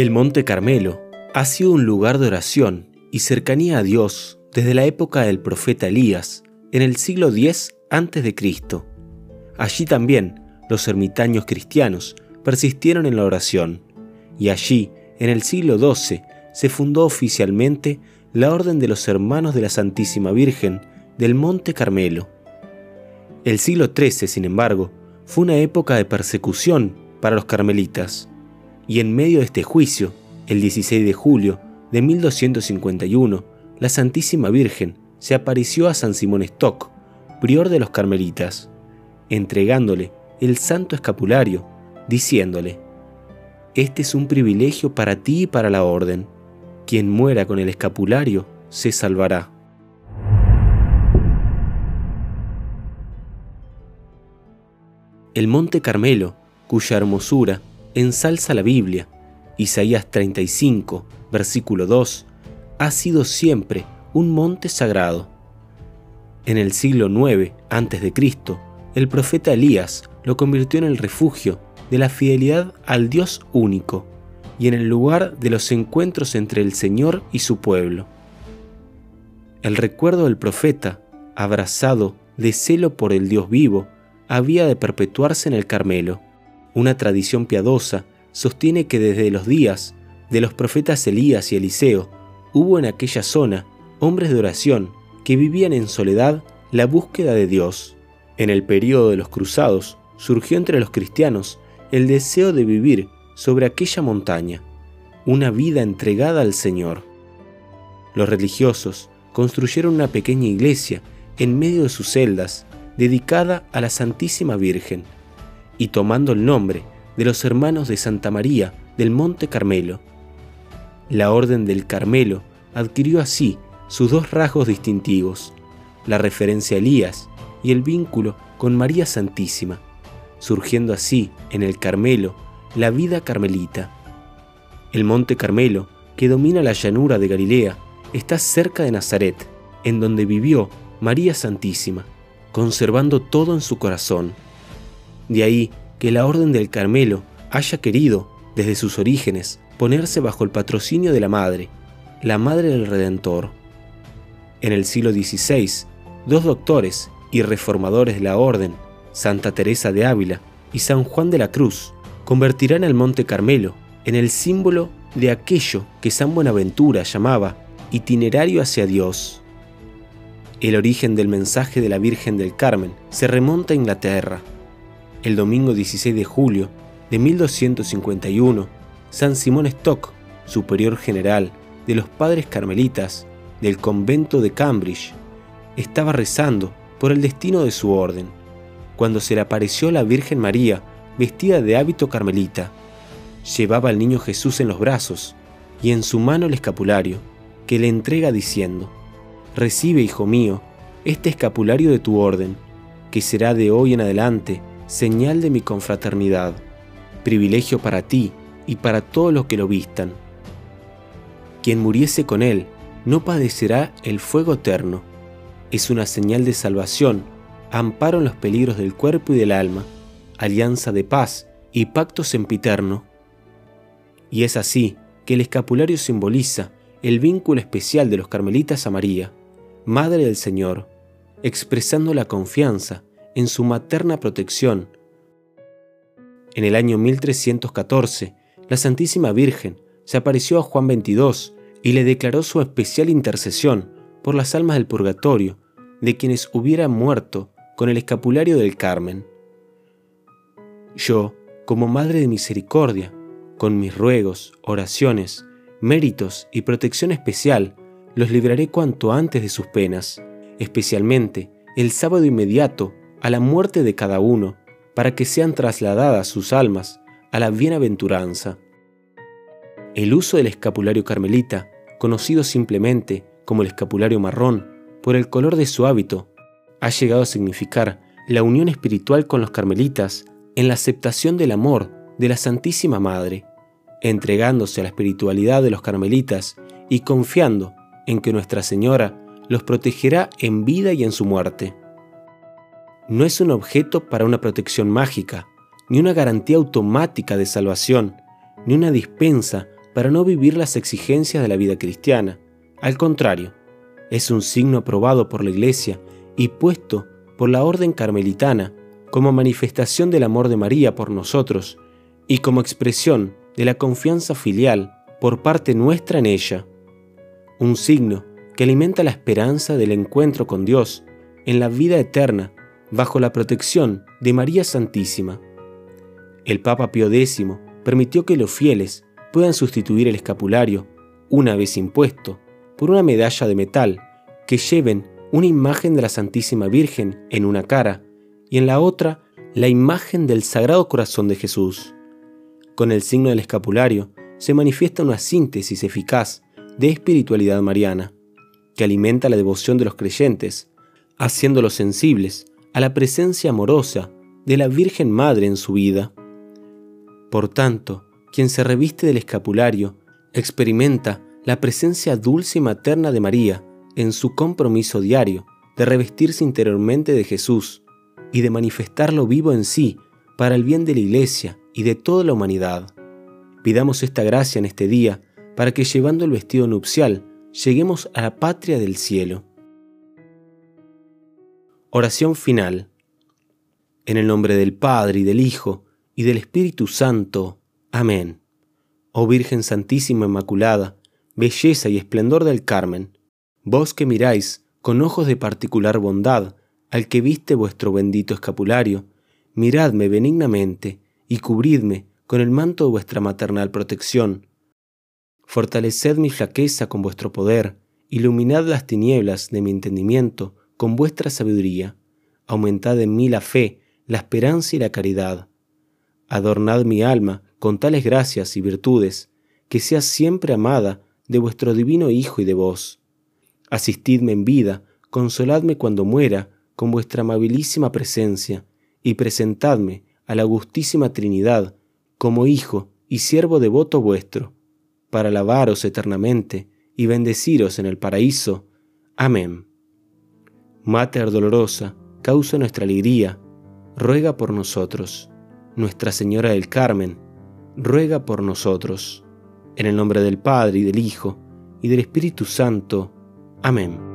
El Monte Carmelo ha sido un lugar de oración y cercanía a Dios desde la época del profeta Elías, en el siglo X a.C. Allí también los ermitaños cristianos persistieron en la oración, y allí, en el siglo XII, se fundó oficialmente la Orden de los Hermanos de la Santísima Virgen del Monte Carmelo. El siglo XIII, sin embargo, fue una época de persecución para los carmelitas, y en medio de este juicio, el 16 de julio de 1251, la Santísima Virgen se apareció a San Simón Stock, prior de los carmelitas, entregándole el santo escapulario, diciéndole, Este es un privilegio para ti y para la orden. Quien muera con el escapulario se salvará. El Monte Carmelo, cuya hermosura ensalza la Biblia, Isaías 35, versículo 2, ha sido siempre un monte sagrado. En el siglo IX a.C., el profeta Elías lo convirtió en el refugio de la fidelidad al Dios único y en el lugar de los encuentros entre el Señor y su pueblo. El recuerdo del profeta, abrazado de celo por el Dios vivo, había de perpetuarse en el Carmelo. Una tradición piadosa sostiene que desde los días de los profetas Elías y Eliseo hubo en aquella zona hombres de oración que vivían en soledad la búsqueda de Dios. En el período de los cruzados surgió entre los cristianos el deseo de vivir sobre aquella montaña, una vida entregada al Señor. Los religiosos construyeron una pequeña iglesia en medio de sus celdas dedicada a la Santísima Virgen y tomando el nombre de los hermanos de Santa María del Monte Carmelo. La Orden del Carmelo adquirió así sus dos rasgos distintivos, la referencia a Elías y el vínculo con María Santísima, surgiendo así en el Carmelo la vida carmelita. El monte Carmelo, que domina la llanura de Galilea, está cerca de Nazaret, en donde vivió María Santísima, conservando todo en su corazón. De ahí que la Orden del Carmelo haya querido, desde sus orígenes, ponerse bajo el patrocinio de la Madre, la Madre del Redentor. En el siglo XVI, dos doctores y reformadores de la Orden, Santa Teresa de Ávila y San Juan de la Cruz, convertirán al Monte Carmelo en el símbolo de aquello que San Buenaventura llamaba itinerario hacia Dios. El origen del mensaje de la Virgen del Carmen se remonta a Inglaterra. El domingo 16 de julio de 1251, San Simón Stock, superior general de los padres carmelitas del convento de Cambridge, estaba rezando por el destino de su orden, cuando se le apareció la Virgen María vestida de hábito carmelita. Llevaba al niño Jesús en los brazos y en su mano el escapulario, que le entrega diciendo, Recibe, hijo mío, este escapulario de tu orden, que será de hoy en adelante señal de mi confraternidad, privilegio para ti y para todos los que lo vistan quien muriese con él no padecerá el fuego eterno. Es una señal de salvación, amparo en los peligros del cuerpo y del alma, alianza de paz y pacto sempiterno. Y es así que el escapulario simboliza el vínculo especial de los carmelitas a María, Madre del Señor, expresando la confianza en su materna protección. En el año 1314, la Santísima Virgen se apareció a Juan 22 y le declaró su especial intercesión por las almas del purgatorio de quienes hubieran muerto con el escapulario del Carmen. Yo, como Madre de Misericordia, con mis ruegos, oraciones, méritos y protección especial, los libraré cuanto antes de sus penas, especialmente el sábado inmediato a la muerte de cada uno, para que sean trasladadas sus almas a la bienaventuranza. El uso del escapulario carmelita, conocido simplemente como el escapulario marrón por el color de su hábito, ha llegado a significar la unión espiritual con los carmelitas en la aceptación del amor de la Santísima Madre, entregándose a la espiritualidad de los carmelitas y confiando en que Nuestra Señora los protegerá en vida y en su muerte. No es un objeto para una protección mágica, ni una garantía automática de salvación, ni una dispensa para no vivir las exigencias de la vida cristiana. Al contrario, es un signo aprobado por la Iglesia y puesto por la Orden Carmelitana como manifestación del amor de María por nosotros y como expresión de la confianza filial por parte nuestra en ella. Un signo que alimenta la esperanza del encuentro con Dios en la vida eterna bajo la protección de María Santísima. El Papa Pío X permitió que los fieles puedan sustituir el escapulario, una vez impuesto, por una medalla de metal que lleven una imagen de la Santísima Virgen en una cara y en la otra la imagen del Sagrado Corazón de Jesús. Con el signo del escapulario se manifiesta una síntesis eficaz de espiritualidad mariana, que alimenta la devoción de los creyentes, haciéndolos sensibles a la presencia amorosa de la Virgen Madre en su vida. Por tanto, quien se reviste del escapulario experimenta la presencia dulce y materna de María en su compromiso diario de revestirse interiormente de Jesús y de manifestarlo vivo en sí para el bien de la Iglesia y de toda la humanidad. Pidamos esta gracia en este día para que llevando el vestido nupcial lleguemos a la patria del cielo. Oración final. En el nombre del Padre y del Hijo y del Espíritu Santo. Amén. Oh Virgen Santísima Inmaculada, belleza y esplendor del Carmen, vos que miráis con ojos de particular bondad al que viste vuestro bendito escapulario, miradme benignamente y cubridme con el manto de vuestra maternal protección. Fortaleced mi flaqueza con vuestro poder, iluminad las tinieblas de mi entendimiento con vuestra sabiduría, aumentad en mí la fe, la esperanza y la caridad. Adornad mi alma con tales gracias y virtudes, que sea siempre amada de vuestro divino Hijo y de vos. Asistidme en vida, consoladme cuando muera con vuestra amabilísima presencia, y presentadme a la Augustísima Trinidad como Hijo y siervo devoto vuestro, para alabaros eternamente y bendeciros en el paraíso. Amén. Mater dolorosa, causa nuestra alegría, ruega por nosotros. Nuestra Señora del Carmen, ruega por nosotros. En el nombre del Padre y del Hijo y del Espíritu Santo. Amén.